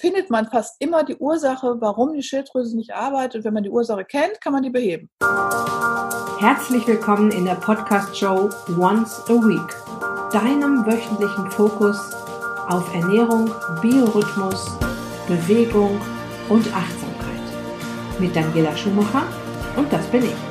findet man fast immer die Ursache, warum die Schilddrüse nicht arbeitet. Und wenn man die Ursache kennt, kann man die beheben. Herzlich willkommen in der Podcast-Show Once a Week, deinem wöchentlichen Fokus auf Ernährung, Biorhythmus, Bewegung und Achtsamkeit. Mit Daniela Schumacher und das bin ich.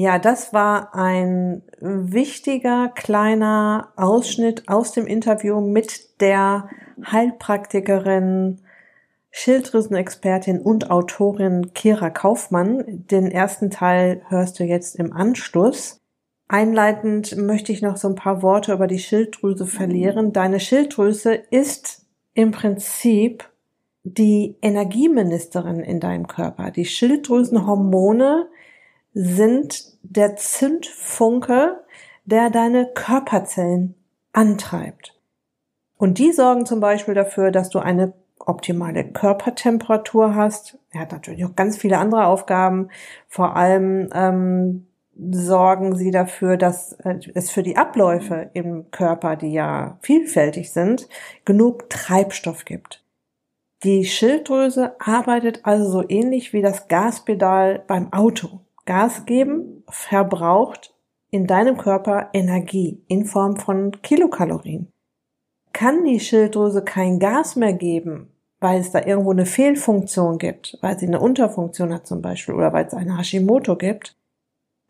Ja, das war ein wichtiger kleiner Ausschnitt aus dem Interview mit der Heilpraktikerin, Schilddrüsenexpertin und Autorin Kira Kaufmann. Den ersten Teil hörst du jetzt im Anschluss. Einleitend möchte ich noch so ein paar Worte über die Schilddrüse verlieren. Deine Schilddrüse ist im Prinzip die Energieministerin in deinem Körper. Die Schilddrüsenhormone sind der Zündfunke, der deine Körperzellen antreibt. Und die sorgen zum Beispiel dafür, dass du eine optimale Körpertemperatur hast. Er hat natürlich auch ganz viele andere Aufgaben. Vor allem ähm, sorgen sie dafür, dass äh, es für die Abläufe im Körper, die ja vielfältig sind, genug Treibstoff gibt. Die Schilddrüse arbeitet also so ähnlich wie das Gaspedal beim Auto. Gas geben verbraucht in deinem Körper Energie in Form von Kilokalorien. Kann die Schilddrüse kein Gas mehr geben, weil es da irgendwo eine Fehlfunktion gibt, weil sie eine Unterfunktion hat zum Beispiel oder weil es eine Hashimoto gibt,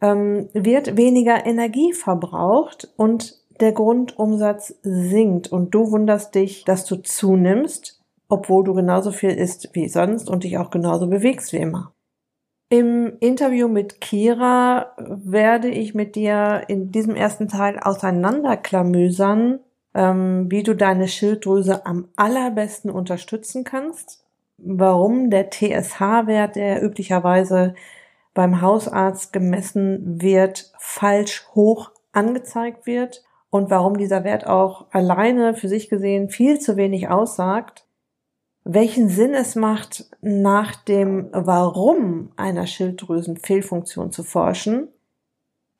ähm, wird weniger Energie verbraucht und der Grundumsatz sinkt und du wunderst dich, dass du zunimmst, obwohl du genauso viel isst wie sonst und dich auch genauso bewegst wie immer. Im Interview mit Kira werde ich mit dir in diesem ersten Teil auseinanderklamüsern, ähm, wie du deine Schilddrüse am allerbesten unterstützen kannst, warum der TSH-Wert, der üblicherweise beim Hausarzt gemessen wird, falsch hoch angezeigt wird und warum dieser Wert auch alleine für sich gesehen viel zu wenig aussagt welchen Sinn es macht, nach dem Warum einer Schilddrüsenfehlfunktion zu forschen.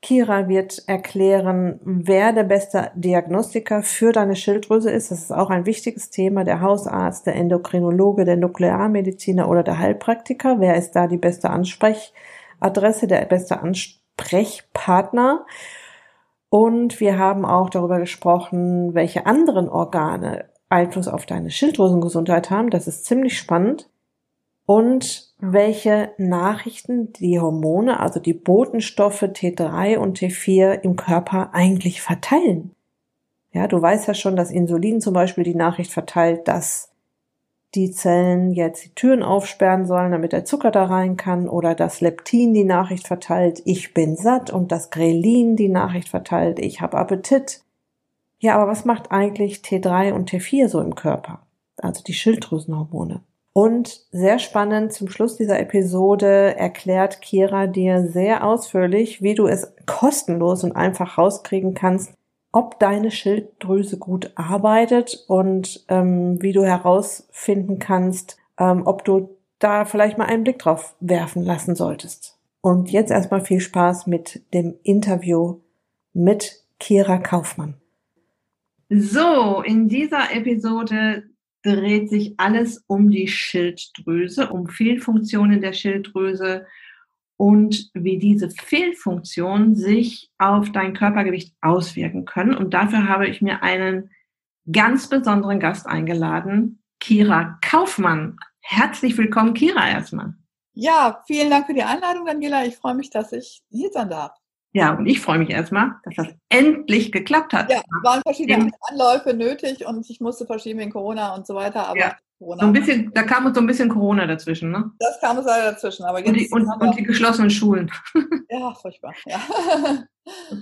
Kira wird erklären, wer der beste Diagnostiker für deine Schilddrüse ist. Das ist auch ein wichtiges Thema. Der Hausarzt, der Endokrinologe, der Nuklearmediziner oder der Heilpraktiker. Wer ist da die beste Ansprechadresse, der beste Ansprechpartner? Und wir haben auch darüber gesprochen, welche anderen Organe Einfluss auf deine Schilddrüsengesundheit haben. Das ist ziemlich spannend. Und welche Nachrichten die Hormone, also die Botenstoffe T3 und T4 im Körper eigentlich verteilen. Ja, du weißt ja schon, dass Insulin zum Beispiel die Nachricht verteilt, dass die Zellen jetzt die Türen aufsperren sollen, damit der Zucker da rein kann, oder dass Leptin die Nachricht verteilt, ich bin satt, und das Grelin die Nachricht verteilt, ich habe Appetit. Ja, aber was macht eigentlich T3 und T4 so im Körper? Also die Schilddrüsenhormone. Und sehr spannend, zum Schluss dieser Episode erklärt Kira dir sehr ausführlich, wie du es kostenlos und einfach rauskriegen kannst, ob deine Schilddrüse gut arbeitet und ähm, wie du herausfinden kannst, ähm, ob du da vielleicht mal einen Blick drauf werfen lassen solltest. Und jetzt erstmal viel Spaß mit dem Interview mit Kira Kaufmann. So, in dieser Episode dreht sich alles um die Schilddrüse, um Fehlfunktionen der Schilddrüse und wie diese Fehlfunktionen sich auf dein Körpergewicht auswirken können. Und dafür habe ich mir einen ganz besonderen Gast eingeladen, Kira Kaufmann. Herzlich willkommen, Kira, erstmal. Ja, vielen Dank für die Einladung, Daniela. Ich freue mich, dass ich hier sein darf. Ja, und ich freue mich erstmal, dass das endlich geklappt hat. Ja, waren verschiedene Anläufe nötig und ich musste verschieben wegen Corona und so weiter, aber ja. Corona. So ein bisschen, da kam uns so ein bisschen Corona dazwischen, ne? Das kam uns leider dazwischen, aber jetzt. Und die, und, und die geschlossenen Schulen. Ja, furchtbar, ja.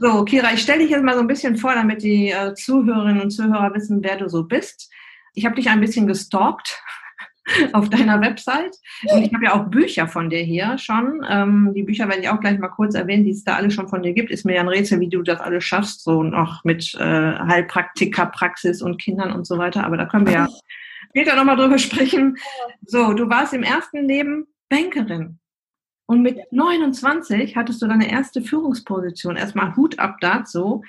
So, Kira, ich stelle dich jetzt mal so ein bisschen vor, damit die äh, Zuhörerinnen und Zuhörer wissen, wer du so bist. Ich habe dich ein bisschen gestalkt auf deiner Website. Und ich habe ja auch Bücher von dir hier schon. Ähm, die Bücher werde ich auch gleich mal kurz erwähnen, die es da alle schon von dir gibt. Ist mir ja ein Rätsel, wie du das alles schaffst, so noch mit äh, Heilpraktikerpraxis und Kindern und so weiter. Aber da können wir ja später nochmal drüber sprechen. So, du warst im ersten Leben Bankerin. Und mit 29 hattest du deine erste Führungsposition. Erstmal Hut ab dazu.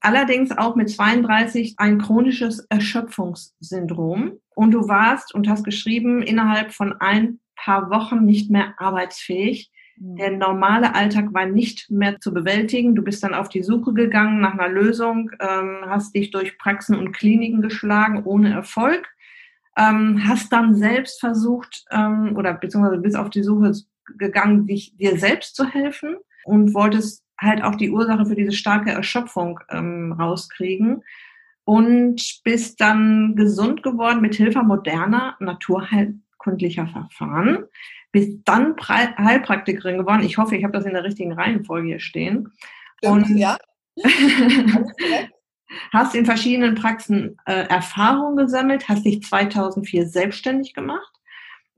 Allerdings auch mit 32 ein chronisches Erschöpfungssyndrom. Und du warst und hast geschrieben, innerhalb von ein paar Wochen nicht mehr arbeitsfähig. Mhm. Der normale Alltag war nicht mehr zu bewältigen. Du bist dann auf die Suche gegangen nach einer Lösung, ähm, hast dich durch Praxen und Kliniken geschlagen ohne Erfolg, ähm, hast dann selbst versucht ähm, oder beziehungsweise bist auf die Suche gegangen, dich dir selbst zu helfen und wolltest halt auch die Ursache für diese starke Erschöpfung ähm, rauskriegen und bist dann gesund geworden mit Hilfe moderner naturheilkundlicher Verfahren. Bist dann Heilpraktikerin geworden. Ich hoffe, ich habe das in der richtigen Reihenfolge hier stehen. Und ja. hast in verschiedenen Praxen äh, Erfahrungen gesammelt, hast dich 2004 selbstständig gemacht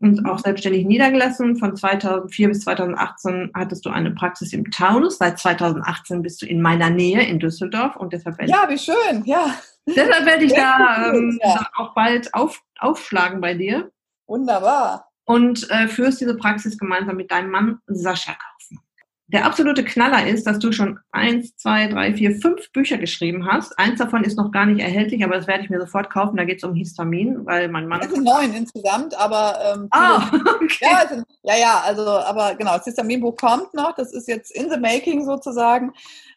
und auch selbstständig niedergelassen. Von 2004 bis 2018 hattest du eine Praxis im Taunus. Seit 2018 bist du in meiner Nähe in Düsseldorf und deshalb werde ja, wie schön, ja. Deshalb werde ich da ähm, ja. auch bald auf, aufschlagen bei dir. Wunderbar. Und äh, führst diese Praxis gemeinsam mit deinem Mann Sascha Kaufen. Der absolute Knaller ist, dass du schon eins, zwei, drei, vier, fünf Bücher geschrieben hast. Eins davon ist noch gar nicht erhältlich, aber das werde ich mir sofort kaufen. Da geht es um Histamin, weil mein Mann. Sind neun insgesamt, aber ähm, ah, okay. ja, sind, ja, ja, also aber genau, das Histaminbuch kommt noch. Das ist jetzt in the making sozusagen.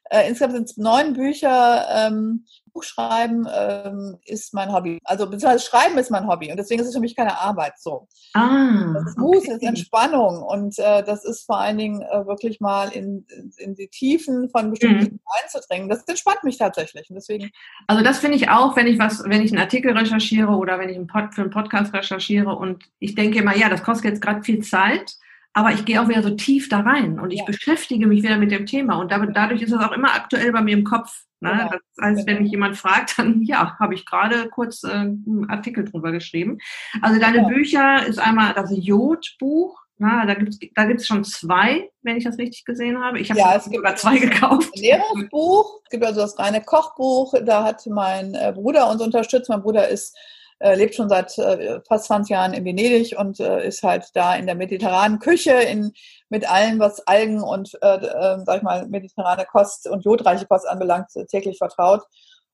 Äh, insgesamt sind es neun Bücher. Ähm, Buchschreiben ähm, ist mein Hobby. Also beziehungsweise Schreiben ist mein Hobby und deswegen ist es für mich keine Arbeit so. Ah, das Buch okay. ist Entspannung und äh, das ist vor allen Dingen äh, wirklich mal in, in die Tiefen von bestimmten mhm. einzudringen. Das entspannt mich tatsächlich und deswegen. Also das finde ich auch, wenn ich was, wenn ich einen Artikel recherchiere oder wenn ich einen Pod, für einen Podcast recherchiere und ich denke immer, ja, das kostet jetzt gerade viel Zeit aber ich gehe auch wieder so tief da rein und ich ja. beschäftige mich wieder mit dem Thema und dadurch ist es auch immer aktuell bei mir im Kopf. Ne? Genau. Das heißt, wenn mich jemand fragt, dann ja, habe ich gerade kurz äh, einen Artikel drüber geschrieben. Also deine ja. Bücher ist einmal das Jodbuch. Na, da gibt es da gibt's schon zwei, wenn ich das richtig gesehen habe. Ich habe ja, sogar zwei gekauft. Ein Ernährungsbuch, es gibt also das reine Kochbuch. Da hat mein äh, Bruder uns unterstützt. Mein Bruder ist äh, lebt schon seit äh, fast 20 Jahren in Venedig und äh, ist halt da in der mediterranen Küche in, mit allem, was Algen und, äh, äh, sag ich mal, mediterrane Kost und jodreiche Kost anbelangt, täglich vertraut.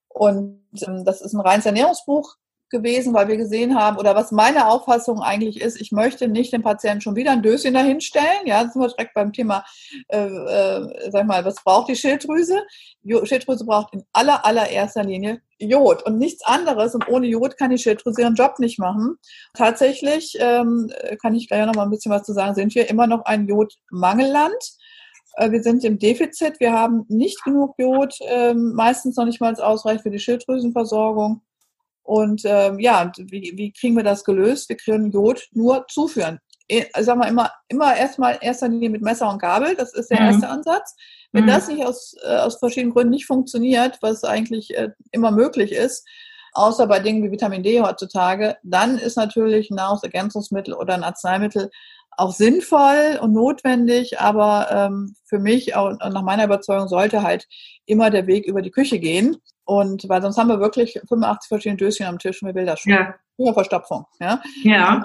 Und ähm, das ist ein reines Ernährungsbuch gewesen, weil wir gesehen haben, oder was meine Auffassung eigentlich ist, ich möchte nicht dem Patienten schon wieder ein Döschen dahinstellen. Ja, sind wir direkt beim Thema, äh, äh, sag mal, was braucht die Schilddrüse? Die Schilddrüse braucht in aller, allererster Linie Jod und nichts anderes. Und ohne Jod kann die Schilddrüse ihren Job nicht machen. Tatsächlich, ähm, kann ich gleich noch mal ein bisschen was zu sagen, sind wir immer noch ein Jodmangelland. Äh, wir sind im Defizit. Wir haben nicht genug Jod, ähm, meistens noch nicht mal ausreichend für die Schilddrüsenversorgung. Und ähm, ja, wie, wie kriegen wir das gelöst? Wir können Jod nur zuführen. Ich sag mal immer, immer erstmal erster Linie mit Messer und Gabel. Das ist der mhm. erste Ansatz. Wenn mhm. das nicht aus, äh, aus verschiedenen Gründen nicht funktioniert, was eigentlich äh, immer möglich ist, außer bei Dingen wie Vitamin D heutzutage, dann ist natürlich ein Nahrungsergänzungsmittel oder ein Arzneimittel auch sinnvoll und notwendig, aber ähm, für mich und nach meiner Überzeugung sollte halt immer der Weg über die Küche gehen. Und weil sonst haben wir wirklich 85 verschiedene Döschen am Tisch und wir will das schon. Ja. Verstopfung. Ja. ja.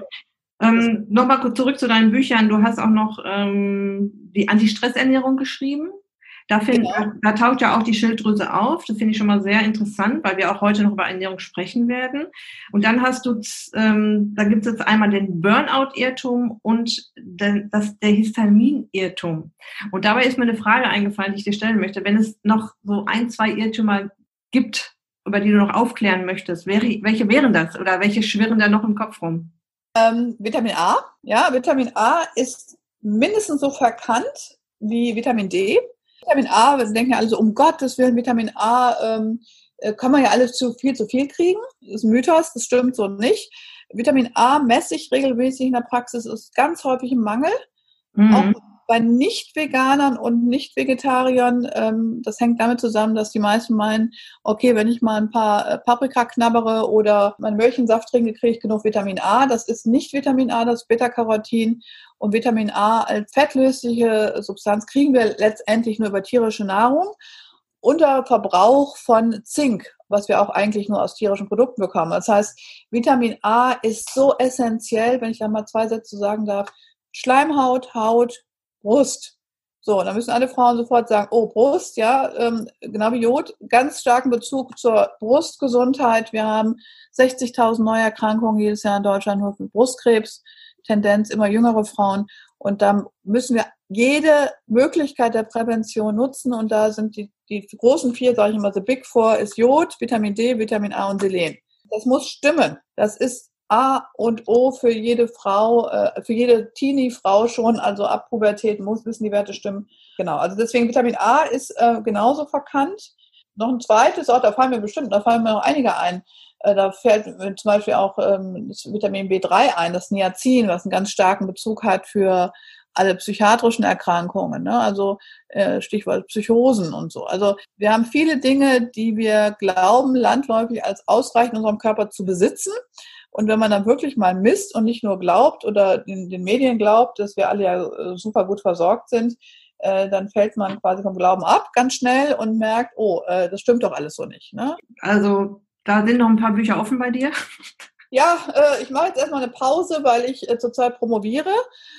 Ähm, Nochmal kurz zurück zu deinen Büchern. Du hast auch noch ähm, die Anti-Stress-Ernährung geschrieben. Da, find, genau. da taucht ja auch die Schilddrüse auf. Das finde ich schon mal sehr interessant, weil wir auch heute noch über Ernährung sprechen werden. Und dann hast du, ähm, da gibt es jetzt einmal den Burnout-Irrtum und den, das, der Histamin-Irrtum. Und dabei ist mir eine Frage eingefallen, die ich dir stellen möchte. Wenn es noch so ein, zwei Irrtümer gibt, über die du noch aufklären möchtest, welche wären das oder welche schwirren da noch im Kopf rum? Ähm, Vitamin A. Ja, Vitamin A ist mindestens so verkannt wie Vitamin D. Vitamin A, wir denken ja alle so, um Gottes Willen, Vitamin A ähm, äh, kann man ja alle zu viel zu viel kriegen. Das ist ein Mythos, das stimmt so nicht. Vitamin A messe ich regelmäßig in der Praxis, ist ganz häufig ein Mangel. Mhm. Auch bei Nicht-Veganern und Nicht-Vegetariern, ähm, das hängt damit zusammen, dass die meisten meinen, okay, wenn ich mal ein paar äh, Paprika knabbere oder meinen Möhrchensaft trinke, kriege ich genug Vitamin A. Das ist nicht Vitamin A, das ist Beta-Carotin. Und Vitamin A als fettlösliche Substanz kriegen wir letztendlich nur über tierische Nahrung. Unterverbrauch von Zink, was wir auch eigentlich nur aus tierischen Produkten bekommen. Das heißt, Vitamin A ist so essentiell, wenn ich da mal zwei Sätze sagen darf. Schleimhaut, Haut, Brust. So, dann müssen alle Frauen sofort sagen, oh, Brust, ja, ähm, genau wie Jod, ganz starken Bezug zur Brustgesundheit. Wir haben 60.000 Neuerkrankungen jedes Jahr in Deutschland nur für Brustkrebs, Tendenz immer jüngere Frauen. Und da müssen wir jede Möglichkeit der Prävention nutzen. Und da sind die, die großen vier, sage ich immer, the big four, ist Jod, Vitamin D, Vitamin A und Selen. Das muss stimmen. Das ist A und O für jede Frau, äh, für jede Teenie-Frau schon, also ab Pubertät muss wissen die Werte stimmen. Genau, also deswegen Vitamin A ist äh, genauso verkannt. Noch ein zweites, auch da fallen mir bestimmt, da fallen mir noch einige ein. Äh, da fällt zum Beispiel auch ähm, das Vitamin B3 ein, das Niacin, was einen ganz starken Bezug hat für alle psychiatrischen Erkrankungen, ne? also äh, Stichwort Psychosen und so. Also wir haben viele Dinge, die wir glauben, landläufig als ausreichend in unserem Körper zu besitzen. Und wenn man dann wirklich mal misst und nicht nur glaubt oder den, den Medien glaubt, dass wir alle ja äh, super gut versorgt sind, äh, dann fällt man quasi vom Glauben ab ganz schnell und merkt, oh, äh, das stimmt doch alles so nicht. Ne? Also da sind noch ein paar Bücher offen bei dir. Ja, äh, ich mache jetzt erstmal eine Pause, weil ich äh, zurzeit promoviere.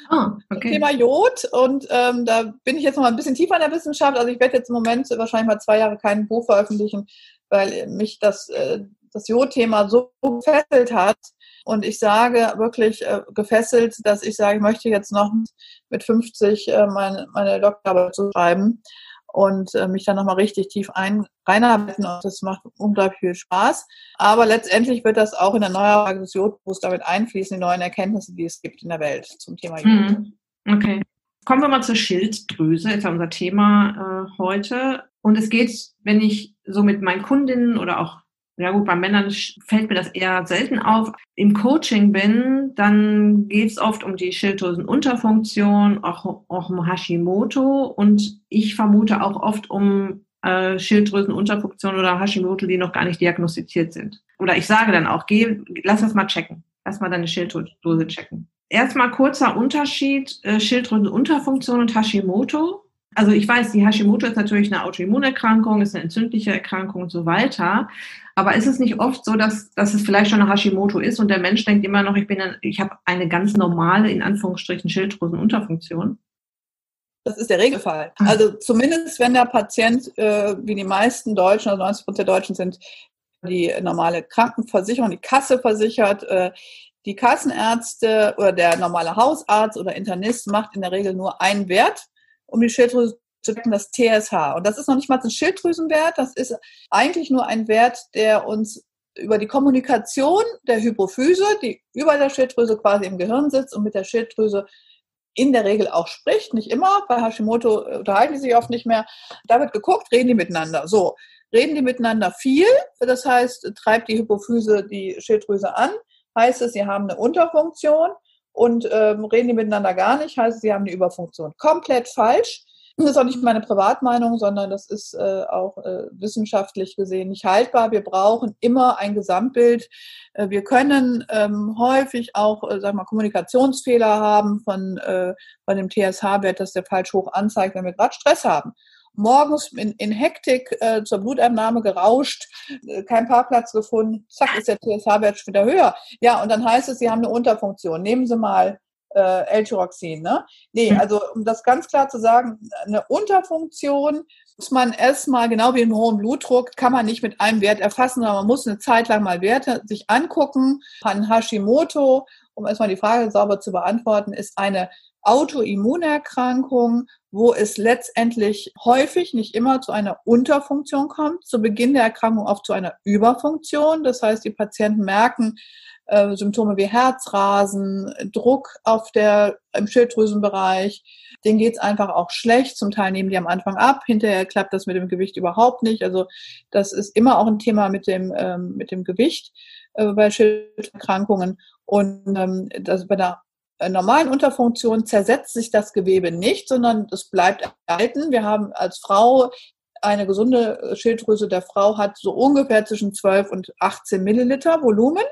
Oh, okay. Thema Jod. Und ähm, da bin ich jetzt noch mal ein bisschen tiefer in der Wissenschaft. Also ich werde jetzt im Moment wahrscheinlich mal zwei Jahre kein Buch veröffentlichen, weil mich das, äh, das Jod-Thema so gefesselt hat. Und ich sage wirklich äh, gefesselt, dass ich sage, ich möchte jetzt noch mit 50 äh, meine, meine Doktorarbeit zu schreiben und äh, mich dann nochmal richtig tief ein, reinarbeiten und das macht unglaublich viel Spaß. Aber letztendlich wird das auch in der Neuauflage des Jodbuchs damit einfließen, die neuen Erkenntnisse, die es gibt in der Welt zum Thema Jod. Mhm. Okay. Kommen wir mal zur Schilddrüse, ist ja unser Thema äh, heute. Und es geht, wenn ich so mit meinen Kundinnen oder auch ja gut, bei Männern fällt mir das eher selten auf. Im Coaching bin, dann geht es oft um die Schilddrüsenunterfunktion, auch, auch um Hashimoto und ich vermute auch oft um äh, Schilddrüsenunterfunktion oder Hashimoto, die noch gar nicht diagnostiziert sind. Oder ich sage dann auch, geh, lass das mal checken. Lass mal deine Schilddrüse checken. Erstmal kurzer Unterschied, äh, Schilddrüsenunterfunktion und Hashimoto. Also ich weiß, die Hashimoto ist natürlich eine Autoimmunerkrankung, ist eine entzündliche Erkrankung und so weiter. Aber ist es nicht oft so, dass, dass es vielleicht schon eine Hashimoto ist und der Mensch denkt immer noch, ich bin, ein, ich habe eine ganz normale, in Anführungsstrichen, Schilddrüsenunterfunktion? Das ist der Regelfall. Also zumindest, wenn der Patient, äh, wie die meisten Deutschen, also 90 Prozent der Deutschen sind, die normale Krankenversicherung, die Kasse versichert, äh, die Kassenärzte oder der normale Hausarzt oder Internist macht in der Regel nur einen Wert, um die Schilddrüse zu decken, das TSH. Und das ist noch nicht mal ein Schilddrüsenwert, das ist eigentlich nur ein Wert, der uns über die Kommunikation der Hypophyse, die über der Schilddrüse quasi im Gehirn sitzt und mit der Schilddrüse in der Regel auch spricht, nicht immer. Bei Hashimoto unterhalten die sich oft nicht mehr. Da wird geguckt, reden die miteinander. So, reden die miteinander viel, das heißt, treibt die Hypophyse die Schilddrüse an, heißt es, sie haben eine Unterfunktion und ähm, reden die miteinander gar nicht, heißt es, sie haben eine Überfunktion. Komplett falsch. Das ist auch nicht meine Privatmeinung, sondern das ist äh, auch äh, wissenschaftlich gesehen nicht haltbar. Wir brauchen immer ein Gesamtbild. Äh, wir können ähm, häufig auch, äh, wir mal, Kommunikationsfehler haben von, äh, von dem TSH-Wert, dass der falsch hoch anzeigt, wenn wir gerade Stress haben morgens in, in Hektik äh, zur Blutabnahme gerauscht, äh, kein Parkplatz gefunden, zack, ist der TSH-Wert wieder höher. Ja, und dann heißt es, Sie haben eine Unterfunktion. Nehmen Sie mal äh, L-Tyroxin. Ne? Nee, hm. also um das ganz klar zu sagen, eine Unterfunktion muss man erstmal, genau wie im hohen Blutdruck, kann man nicht mit einem Wert erfassen, sondern man muss eine Zeit lang mal Werte sich angucken. An Hashimoto, um erstmal die Frage sauber zu beantworten, ist eine Autoimmunerkrankung, wo es letztendlich häufig, nicht immer zu einer Unterfunktion kommt, zu Beginn der Erkrankung oft zu einer Überfunktion. Das heißt, die Patienten merken, äh, Symptome wie Herzrasen, Druck auf der, im Schilddrüsenbereich. Denen geht's einfach auch schlecht. Zum Teil nehmen die am Anfang ab. Hinterher klappt das mit dem Gewicht überhaupt nicht. Also das ist immer auch ein Thema mit dem, ähm, mit dem Gewicht äh, bei Schilderkrankungen. Und ähm, das bei der normalen Unterfunktion zersetzt sich das Gewebe nicht, sondern es bleibt erhalten. Wir haben als Frau eine gesunde äh, Schilddrüse der Frau hat so ungefähr zwischen 12 und 18 Milliliter Volumen.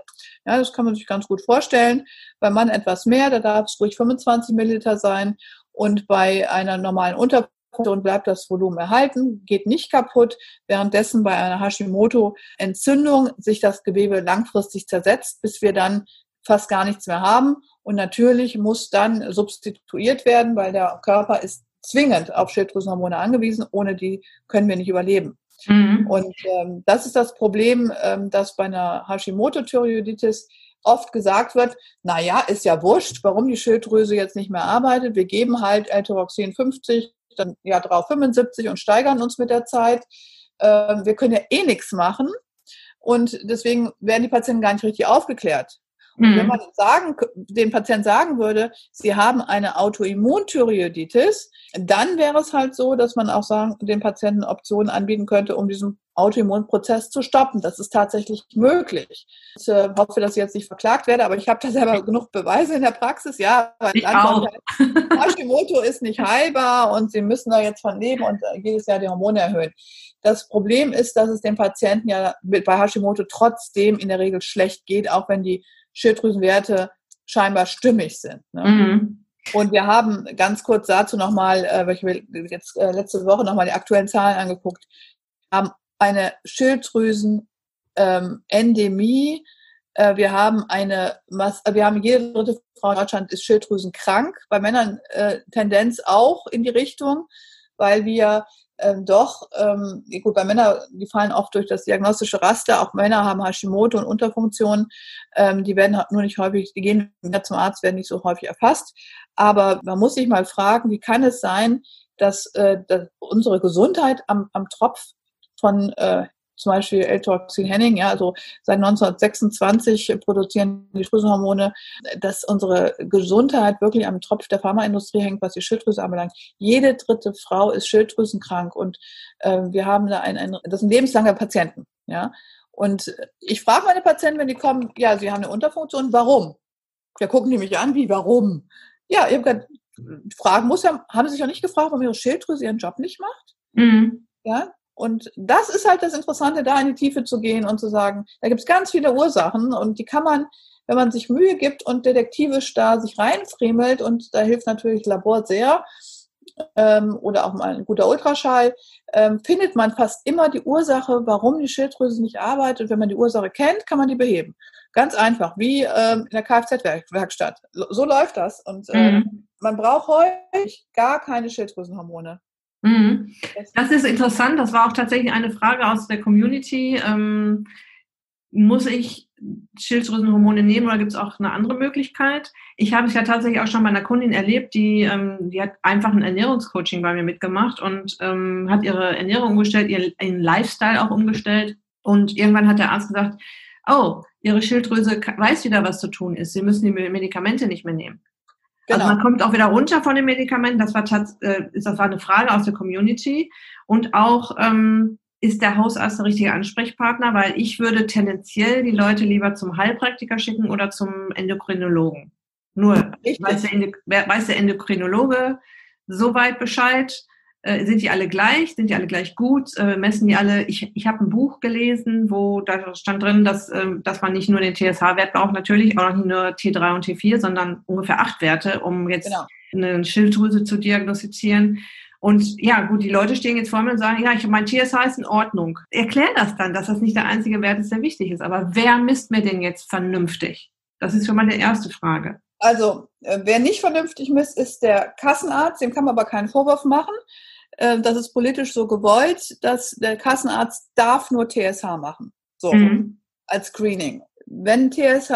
Ja, das kann man sich ganz gut vorstellen. Beim Mann etwas mehr, da darf es ruhig 25 Milliliter sein. Und bei einer normalen Unterfunktion bleibt das Volumen erhalten, geht nicht kaputt, währenddessen bei einer Hashimoto-Entzündung sich das Gewebe langfristig zersetzt, bis wir dann fast gar nichts mehr haben. Und natürlich muss dann substituiert werden, weil der Körper ist zwingend auf Schilddrüsenhormone angewiesen. Ohne die können wir nicht überleben. Mhm. Und ähm, das ist das Problem, ähm, dass bei einer Hashimoto-Thyreoiditis oft gesagt wird, na ja, ist ja wurscht, warum die Schilddrüse jetzt nicht mehr arbeitet. Wir geben halt L-Tyroxin 50, dann ja drauf 75 und steigern uns mit der Zeit. Ähm, wir können ja eh nichts machen. Und deswegen werden die Patienten gar nicht richtig aufgeklärt. Und mhm. wenn man sagen, dem Patienten sagen würde, sie haben eine Autoimmunthyreoiditis, dann wäre es halt so, dass man auch sagen, den Patienten Optionen anbieten könnte, um diesen Autoimmunprozess zu stoppen. Das ist tatsächlich möglich. Ich äh, hoffe, dass ich jetzt nicht verklagt werde, aber ich habe da selber genug Beweise in der Praxis. Ja, weil ich auch. Hashimoto ist nicht heilbar und sie müssen da jetzt von leben und äh, jedes Jahr die Hormone erhöhen. Das Problem ist, dass es dem Patienten ja bei Hashimoto trotzdem in der Regel schlecht geht, auch wenn die Schilddrüsenwerte scheinbar stimmig sind. Ne? Mhm. Und wir haben ganz kurz dazu nochmal, äh, weil ich mir jetzt äh, letzte Woche nochmal die aktuellen Zahlen angeguckt, haben eine Schilddrüsen-Endemie. Ähm, äh, wir haben eine, äh, wir haben jede dritte Frau in Deutschland ist schilddrüsenkrank. Bei Männern äh, Tendenz auch in die Richtung, weil wir ähm, doch, ähm, gut, bei Männern, die fallen oft durch das diagnostische Raster, auch Männer haben Hashimoto und Unterfunktionen, ähm, die werden nur nicht häufig, die gehen zum Arzt, werden nicht so häufig erfasst. Aber man muss sich mal fragen, wie kann es sein, dass, äh, dass unsere Gesundheit am, am Tropf von äh, zum Beispiel L-Toxin Henning, ja, also seit 1926 produzieren die Schilddrüsenhormone, dass unsere Gesundheit wirklich am Tropf der Pharmaindustrie hängt, was die Schilddrüse anbelangt. Jede dritte Frau ist schilddrüsenkrank und äh, wir haben da ein, ein, das sind lebenslange Patienten, ja. Und ich frage meine Patienten, wenn die kommen, ja, sie haben eine Unterfunktion, warum? Ja, gucken die mich an, wie, warum? Ja, ich habe gerade, fragen muss ja, haben sie sich auch nicht gefragt, warum ihre Schilddrüse ihren Job nicht macht? Mhm. Ja, und das ist halt das Interessante, da in die Tiefe zu gehen und zu sagen, da gibt es ganz viele Ursachen und die kann man, wenn man sich Mühe gibt und detektivisch da sich reinfriemelt und da hilft natürlich Labor sehr ähm, oder auch mal ein guter Ultraschall, ähm, findet man fast immer die Ursache, warum die Schilddrüse nicht arbeitet. Und wenn man die Ursache kennt, kann man die beheben. Ganz einfach, wie ähm, in der Kfz-Werkstatt. So läuft das. Und ähm, mhm. man braucht häufig gar keine Schilddrüsenhormone. Mhm. Das ist interessant. Das war auch tatsächlich eine Frage aus der Community. Ähm, muss ich Schilddrüsenhormone nehmen oder gibt es auch eine andere Möglichkeit? Ich habe es ja tatsächlich auch schon bei einer Kundin erlebt, die, ähm, die hat einfach ein Ernährungscoaching bei mir mitgemacht und ähm, hat ihre Ernährung umgestellt, ihren Lifestyle auch umgestellt. Und irgendwann hat der Arzt gesagt, oh, ihre Schilddrüse weiß wieder, was zu tun ist. Sie müssen die Medikamente nicht mehr nehmen. Also genau. Also man kommt auch wieder runter von den Medikamenten. Das war, äh, das war eine Frage aus der Community. Und auch, ähm, ist der Hausarzt der richtige Ansprechpartner? Weil ich würde tendenziell die Leute lieber zum Heilpraktiker schicken oder zum Endokrinologen. Nur weiß der, weiß der Endokrinologe soweit Bescheid, äh, sind die alle gleich? Sind die alle gleich gut? Äh, messen die alle? Ich, ich habe ein Buch gelesen, wo da stand drin, dass, äh, dass man nicht nur den TSH-Wert braucht, natürlich auch nicht nur T3 und T4, sondern ungefähr acht Werte, um jetzt genau. eine Schilddrüse zu diagnostizieren. Und ja, gut, die Leute stehen jetzt vor mir und sagen, ja, ich, mein TSH ist in Ordnung. Erklär das dann, dass das nicht der einzige Wert ist, der wichtig ist. Aber wer misst mir den jetzt vernünftig? Das ist schon mal die erste Frage. Also, äh, wer nicht vernünftig misst, ist der Kassenarzt. Dem kann man aber keinen Vorwurf machen. Äh, das ist politisch so gewollt, dass der Kassenarzt darf nur TSH machen. So, mhm. als Screening. Wenn TSH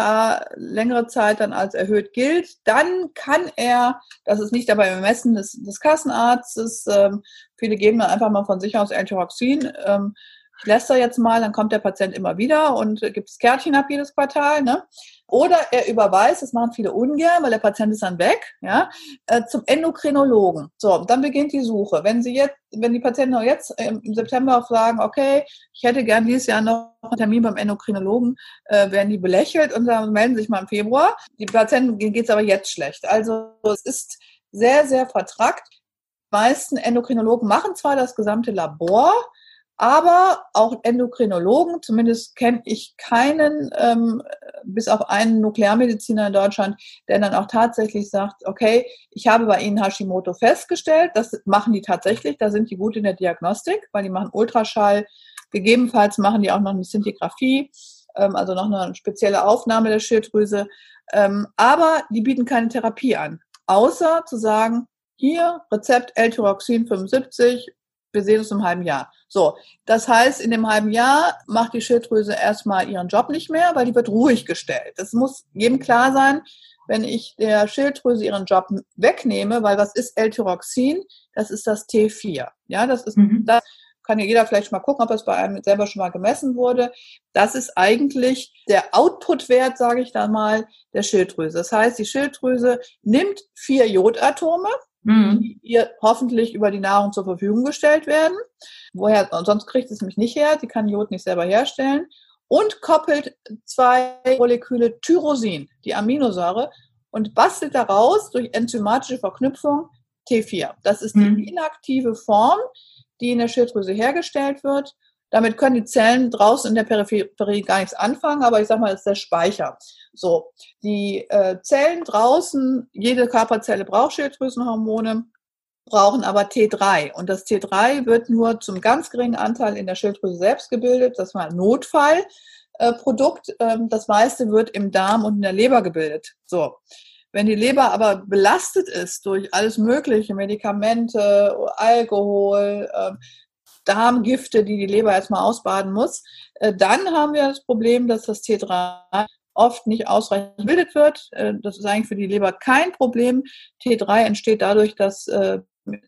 längere Zeit dann als erhöht gilt, dann kann er, das ist nicht dabei bemessen des, des Kassenarztes, ähm, viele geben dann einfach mal von sich aus L-Tyroxin, ähm, ich lässt da jetzt mal, dann kommt der Patient immer wieder und gibt das Kärtchen ab jedes Quartal. Ne? Oder er überweist, das machen viele ungern, weil der Patient ist dann weg, ja, äh, zum Endokrinologen. So, dann beginnt die Suche. Wenn Sie jetzt, wenn die Patienten auch jetzt im September sagen, okay, ich hätte gern dieses Jahr noch einen Termin beim Endokrinologen, äh, werden die belächelt und dann melden sich mal im Februar. Die Patienten geht es aber jetzt schlecht. Also es ist sehr, sehr vertrackt. Die meisten Endokrinologen machen zwar das gesamte Labor, aber auch Endokrinologen, zumindest kenne ich keinen, ähm, bis auf einen Nuklearmediziner in Deutschland, der dann auch tatsächlich sagt, okay, ich habe bei Ihnen Hashimoto festgestellt, das machen die tatsächlich, da sind die gut in der Diagnostik, weil die machen Ultraschall, gegebenenfalls machen die auch noch eine Sintigraphie, ähm, also noch eine spezielle Aufnahme der Schilddrüse, ähm, aber die bieten keine Therapie an, außer zu sagen, hier Rezept L-Tyroxin 75, wir sehen uns im halben Jahr. So, das heißt, in dem halben Jahr macht die Schilddrüse erstmal ihren Job nicht mehr, weil die wird ruhig gestellt. Das muss jedem klar sein, wenn ich der Schilddrüse ihren Job wegnehme, weil was ist L-Tyroxin? Das ist das T4. Ja, das ist mhm. das kann ja jeder vielleicht mal gucken, ob es bei einem selber schon mal gemessen wurde. Das ist eigentlich der Output-Wert, sage ich da mal, der Schilddrüse. Das heißt, die Schilddrüse nimmt vier Jodatome, mhm. die ihr hoffentlich über die Nahrung zur Verfügung gestellt werden. Woher, sonst kriegt es mich nicht her, die kann Jod nicht selber herstellen. Und koppelt zwei Moleküle Tyrosin, die Aminosäure, und bastelt daraus durch enzymatische Verknüpfung T4. Das ist die mhm. inaktive Form, die in der Schilddrüse hergestellt wird. Damit können die Zellen draußen in der Peripherie gar nichts anfangen, aber ich sage mal, das ist der Speicher. So, die äh, Zellen draußen, jede Körperzelle braucht Schilddrüsenhormone, brauchen aber T3. Und das T3 wird nur zum ganz geringen Anteil in der Schilddrüse selbst gebildet. Das war ein Notfallprodukt. Ähm, das meiste wird im Darm und in der Leber gebildet. So. Wenn die Leber aber belastet ist durch alles Mögliche, Medikamente, Alkohol, ähm, Darmgifte, die die Leber erstmal ausbaden muss, äh, dann haben wir das Problem, dass das T3 oft nicht ausreichend gebildet wird. Äh, das ist eigentlich für die Leber kein Problem. T3 entsteht dadurch, dass äh,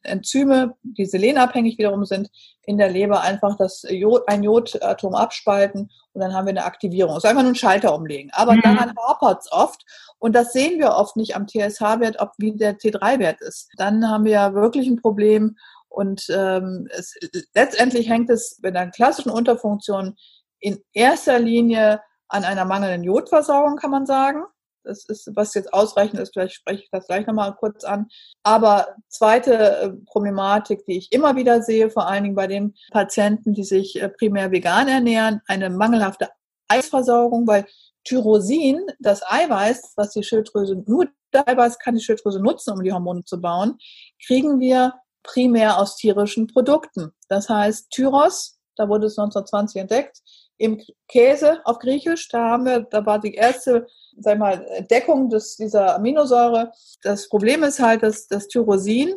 Enzyme, die selenabhängig wiederum sind, in der Leber einfach das Jod, ein Jodatom abspalten und dann haben wir eine Aktivierung. Es ist einfach nur ein Schalter umlegen. Aber mhm. daran hapert es oft und das sehen wir oft nicht am TSH-Wert, ob wie der T3-Wert ist. Dann haben wir ja wirklich ein Problem und ähm, es, letztendlich hängt es bei einer klassischen Unterfunktion in erster Linie an einer mangelnden Jodversorgung, kann man sagen. Das ist, was jetzt ausreichend ist, vielleicht spreche ich das gleich nochmal kurz an. Aber zweite äh, Problematik, die ich immer wieder sehe, vor allen Dingen bei den Patienten, die sich äh, primär vegan ernähren, eine mangelhafte Eisversorgung, weil Tyrosin, das Eiweiß, was die Schilddrüse, nur Eiweiß kann die Schilddrüse nutzen, um die Hormone zu bauen, kriegen wir primär aus tierischen Produkten. Das heißt, Tyros, da wurde es 1920 entdeckt, im Käse auf Griechisch, da haben wir, da war die erste, sag mal, Entdeckung des, dieser Aminosäure. Das Problem ist halt, dass das Tyrosin,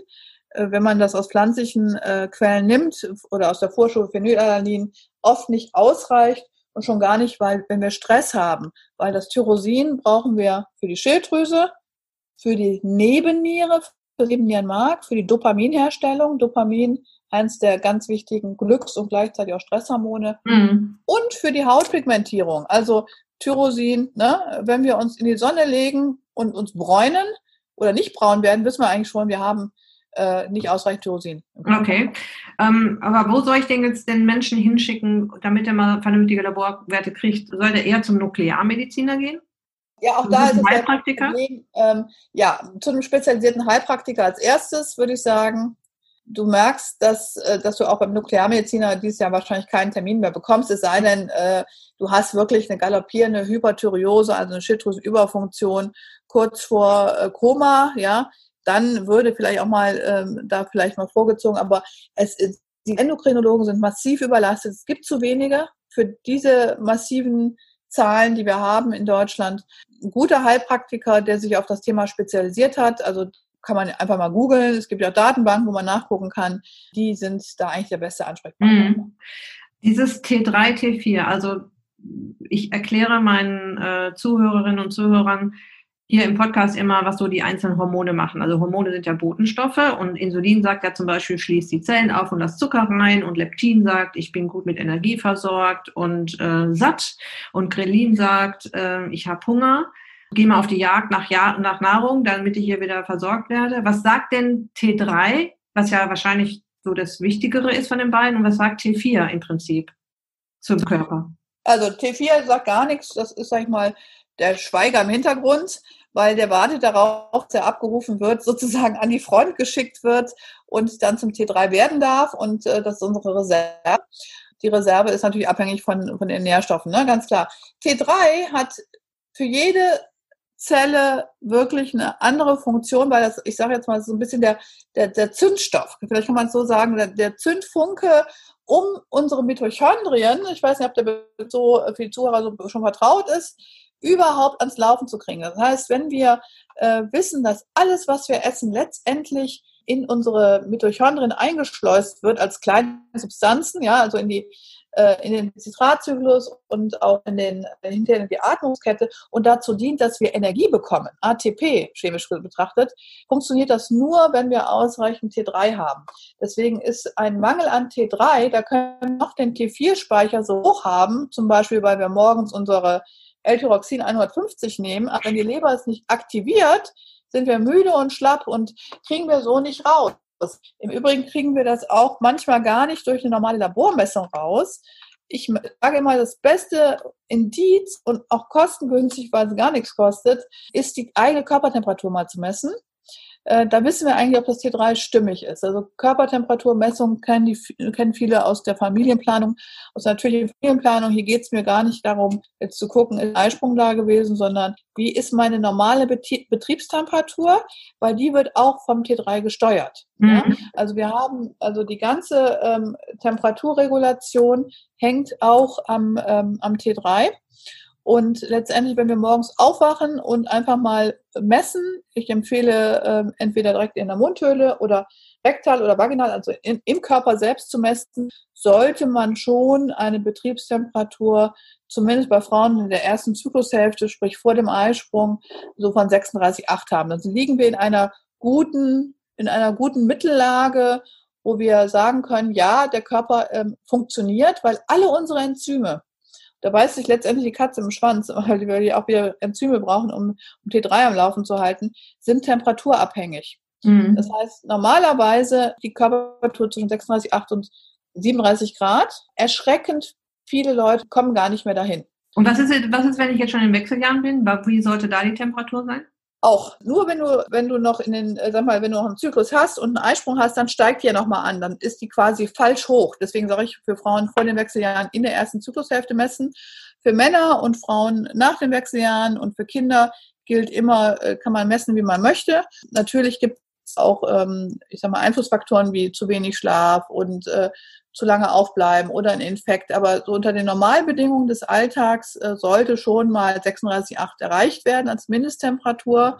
äh, wenn man das aus pflanzlichen äh, Quellen nimmt oder aus der Vorstufe Phenylalanin, oft nicht ausreicht und schon gar nicht, weil wenn wir Stress haben, weil das Tyrosin brauchen wir für die Schilddrüse, für die Nebenniere, für den Nebennierenmark, für die Dopaminherstellung. Dopamin eins der ganz wichtigen Glücks- und gleichzeitig auch Stresshormone. Mhm. Und für die Hautpigmentierung, also Tyrosin, ne? wenn wir uns in die Sonne legen und uns bräunen oder nicht braun werden, wissen wir eigentlich schon, wir haben äh, nicht ausreichend Tyrosin. Okay. Ähm, aber wo soll ich denn jetzt den Menschen hinschicken, damit er mal vernünftige Laborwerte kriegt? Soll der eher zum Nuklearmediziner gehen? Ja, auch da ist es Heilpraktiker. Problem, ähm, ja, zu einem spezialisierten Heilpraktiker als erstes würde ich sagen, du merkst, dass, äh, dass du auch beim Nuklearmediziner dieses Jahr wahrscheinlich keinen Termin mehr bekommst, es sei denn, äh, du hast wirklich eine galoppierende Hyperthyreose, also eine Schilddrüsenüberfunktion kurz vor äh, Koma, ja, dann würde vielleicht auch mal ähm, da vielleicht mal vorgezogen, aber es, die Endokrinologen sind massiv überlastet. Es gibt zu wenige für diese massiven Zahlen, die wir haben in Deutschland. Ein guter Heilpraktiker, der sich auf das Thema spezialisiert hat, also kann man einfach mal googeln. Es gibt ja Datenbanken, wo man nachgucken kann. Die sind da eigentlich der beste Ansprechpartner. Mhm. Dieses T3, T4, also ich erkläre meinen äh, Zuhörerinnen und Zuhörern hier im Podcast immer, was so die einzelnen Hormone machen. Also Hormone sind ja Botenstoffe und Insulin sagt ja zum Beispiel, schließt die Zellen auf und das Zucker rein und Leptin sagt, ich bin gut mit Energie versorgt und äh, satt und Grelin sagt, äh, ich habe Hunger gehe mal auf die Jagd nach, ja nach Nahrung, damit ich hier wieder versorgt werde. Was sagt denn T3, was ja wahrscheinlich so das Wichtigere ist von den beiden, und was sagt T4 im Prinzip zum Körper? Also T4 sagt gar nichts, das ist, sag ich mal, der Schweiger im Hintergrund, weil der wartet darauf, dass er abgerufen wird, sozusagen an die Front geschickt wird und dann zum T3 werden darf und äh, das ist unsere Reserve. die Reserve ist natürlich abhängig von, von den Nährstoffen, ne? ganz klar. T3 hat für jede Zelle wirklich eine andere Funktion, weil das, ich sage jetzt mal so ein bisschen der, der, der Zündstoff, vielleicht kann man es so sagen, der, der Zündfunke, um unsere Mitochondrien, ich weiß nicht, ob der so viel Zuhörer so schon vertraut ist, überhaupt ans Laufen zu kriegen. Das heißt, wenn wir äh, wissen, dass alles, was wir essen, letztendlich in unsere Mitochondrien eingeschleust wird als kleine Substanzen, ja, also in die äh, in den Zitratzyklus und auch in den äh, hinterher in die Atmungskette und dazu dient, dass wir Energie bekommen, ATP chemisch betrachtet, funktioniert das nur, wenn wir ausreichend T3 haben. Deswegen ist ein Mangel an T3, da können wir noch den T4-Speicher so hoch haben, zum Beispiel, weil wir morgens unsere L-Tyroxin 150 nehmen, aber wenn die Leber es nicht aktiviert, sind wir müde und schlapp und kriegen wir so nicht raus. Im Übrigen kriegen wir das auch manchmal gar nicht durch eine normale Labormessung raus. Ich sage immer, das beste Indiz und auch kostengünstig, weil es gar nichts kostet, ist die eigene Körpertemperatur mal zu messen. Äh, da wissen wir eigentlich, ob das T3 stimmig ist. Also Körpertemperaturmessungen kennen, die, kennen viele aus der Familienplanung, aus der natürlichen Familienplanung. Hier geht es mir gar nicht darum, jetzt zu gucken, ist Eisprung da gewesen, sondern wie ist meine normale Betriebstemperatur, weil die wird auch vom T3 gesteuert. Mhm. Ja? Also wir haben, also die ganze ähm, Temperaturregulation hängt auch am, ähm, am T3. Und letztendlich, wenn wir morgens aufwachen und einfach mal messen, ich empfehle äh, entweder direkt in der Mundhöhle oder rektal oder vaginal, also in, im Körper selbst zu messen, sollte man schon eine Betriebstemperatur, zumindest bei Frauen in der ersten Zyklushälfte, sprich vor dem Eisprung, so von 36,8 haben. Dann liegen wir in einer guten, in einer guten Mittellage, wo wir sagen können, ja, der Körper ähm, funktioniert, weil alle unsere Enzyme, da beißt sich letztendlich die Katze im Schwanz, weil die auch wieder Enzyme brauchen, um, um T3 am Laufen zu halten, sind temperaturabhängig. Mhm. Das heißt, normalerweise die Körpertemperatur zwischen 36,8 und 37 Grad. Erschreckend viele Leute kommen gar nicht mehr dahin. Und was ist, was ist, wenn ich jetzt schon in Wechseljahren bin? Wie sollte da die Temperatur sein? Auch. Nur wenn du, wenn du noch in den, äh, sag mal, wenn du noch einen Zyklus hast und einen Eisprung hast, dann steigt die ja nochmal an. Dann ist die quasi falsch hoch. Deswegen sage ich für Frauen vor den Wechseljahren in der ersten Zyklushälfte messen. Für Männer und Frauen nach den Wechseljahren und für Kinder gilt immer, äh, kann man messen, wie man möchte. Natürlich gibt es auch, ähm, ich sag mal, Einflussfaktoren wie zu wenig Schlaf und äh, zu lange aufbleiben oder ein Infekt. Aber so unter den Normalbedingungen des Alltags äh, sollte schon mal 36,8 erreicht werden als Mindesttemperatur.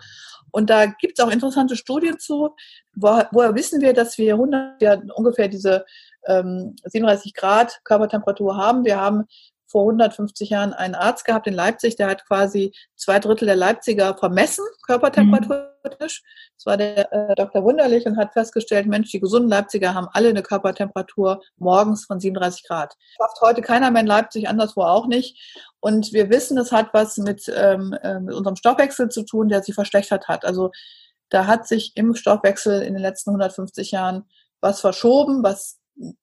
Und da gibt es auch interessante Studien zu. Wo, woher wissen wir, dass wir 100, ja, ungefähr diese ähm, 37 Grad Körpertemperatur haben? Wir haben vor 150 Jahren einen Arzt gehabt in Leipzig, der hat quasi zwei Drittel der Leipziger vermessen, körpertemperaturtechnisch. Mhm. Das war der äh, Dr. Wunderlich und hat festgestellt, Mensch, die gesunden Leipziger haben alle eine Körpertemperatur morgens von 37 Grad. Schafft heute keiner mehr in Leipzig, anderswo auch nicht. Und wir wissen, es hat was mit, ähm, äh, mit unserem Stoffwechsel zu tun, der sich verschlechtert hat. Also da hat sich im Stoffwechsel in den letzten 150 Jahren was verschoben, was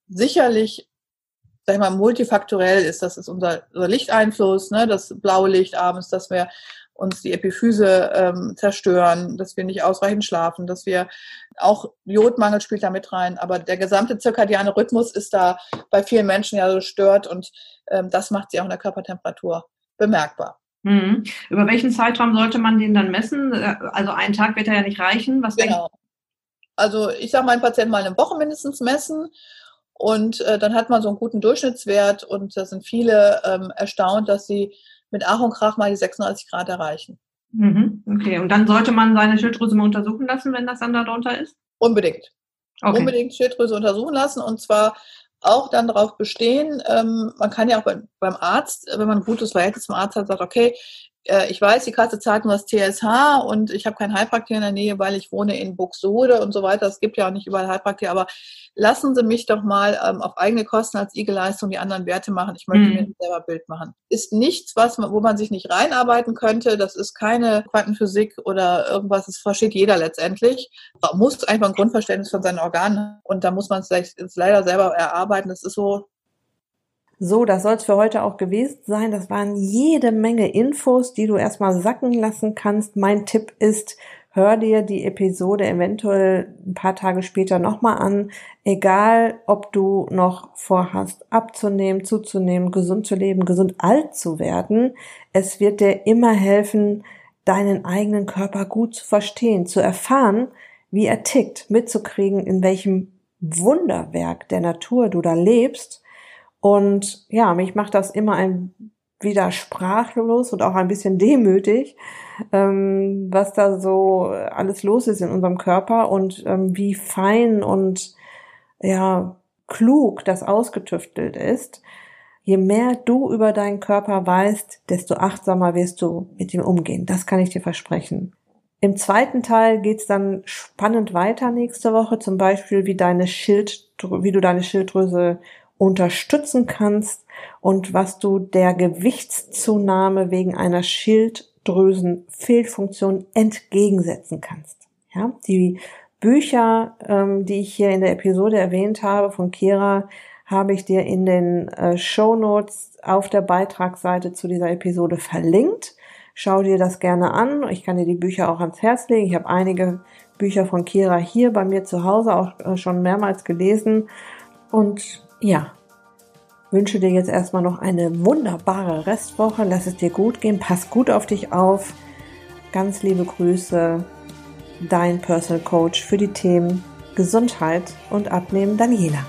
sicherlich sag ich mal, multifaktorell ist. Das ist unser, unser Lichteinfluss, ne? das blaue Licht abends, dass wir uns die Epiphyse ähm, zerstören, dass wir nicht ausreichend schlafen, dass wir auch Jodmangel spielt da mit rein, aber der gesamte zirkadiane Rhythmus ist da bei vielen Menschen ja so stört und ähm, das macht sie auch in der Körpertemperatur bemerkbar. Mhm. Über welchen Zeitraum sollte man den dann messen? Äh, also ein Tag wird ja nicht reichen. Was genau. Also ich sage meinen Patienten mal eine Woche mindestens messen und äh, dann hat man so einen guten Durchschnittswert und da sind viele ähm, erstaunt, dass sie mit Ach und Krach mal die 36 Grad erreichen. Mhm, okay, und dann sollte man seine Schilddrüse mal untersuchen lassen, wenn das dann darunter ist? Unbedingt. Okay. Unbedingt Schilddrüse untersuchen lassen und zwar auch dann darauf bestehen, ähm, man kann ja auch beim, beim Arzt, wenn man ein gutes Verhältnis zum Arzt hat, sagt, okay, äh, ich weiß, die Kasse zahlt nur das TSH und ich habe keinen Heilpraktiker in der Nähe, weil ich wohne in Buxtehude und so weiter. Es gibt ja auch nicht überall Heilpraktiker, aber lassen Sie mich doch mal ähm, auf eigene Kosten als IG-Leistung die anderen Werte machen. Ich möchte mhm. mir selber ein Bild machen. Ist nichts, was man, wo man sich nicht reinarbeiten könnte. Das ist keine Quantenphysik oder irgendwas. Das versteht jeder letztendlich. Man muss einfach ein Grundverständnis von seinen Organen und da muss man es leider selber erarbeiten. Das ist so so, das soll es für heute auch gewesen sein. Das waren jede Menge Infos, die du erstmal sacken lassen kannst. Mein Tipp ist, hör dir die Episode eventuell ein paar Tage später nochmal an, egal ob du noch vorhast, abzunehmen, zuzunehmen, gesund zu leben, gesund alt zu werden. Es wird dir immer helfen, deinen eigenen Körper gut zu verstehen, zu erfahren, wie er tickt, mitzukriegen, in welchem Wunderwerk der Natur du da lebst. Und ja, mich macht das immer ein wieder sprachlos und auch ein bisschen demütig, ähm, was da so alles los ist in unserem Körper und ähm, wie fein und ja klug das ausgetüftelt ist. Je mehr du über deinen Körper weißt, desto achtsamer wirst du mit ihm umgehen. Das kann ich dir versprechen. Im zweiten Teil geht's dann spannend weiter nächste Woche, zum Beispiel wie deine Schild, wie du deine Schilddrüse unterstützen kannst und was du der Gewichtszunahme wegen einer Schilddrüsenfehlfunktion entgegensetzen kannst. Ja, die Bücher, ähm, die ich hier in der Episode erwähnt habe von Kira, habe ich dir in den äh, Show Notes auf der Beitragsseite zu dieser Episode verlinkt. Schau dir das gerne an. Ich kann dir die Bücher auch ans Herz legen. Ich habe einige Bücher von Kira hier bei mir zu Hause auch äh, schon mehrmals gelesen und ja, wünsche dir jetzt erstmal noch eine wunderbare Restwoche. Lass es dir gut gehen. Pass gut auf dich auf. Ganz liebe Grüße. Dein Personal Coach für die Themen Gesundheit und Abnehmen, Daniela.